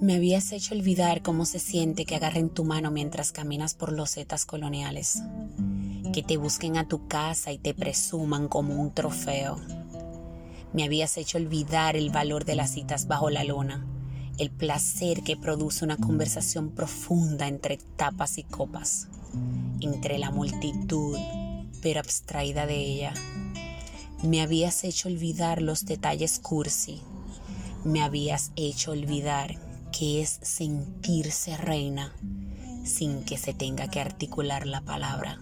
Me habías hecho olvidar cómo se siente que agarren tu mano mientras caminas por los zetas coloniales, que te busquen a tu casa y te presuman como un trofeo. Me habías hecho olvidar el valor de las citas bajo la luna, el placer que produce una conversación profunda entre tapas y copas, entre la multitud, pero abstraída de ella. Me habías hecho olvidar los detalles cursi. Me habías hecho olvidar que es sentirse reina sin que se tenga que articular la palabra.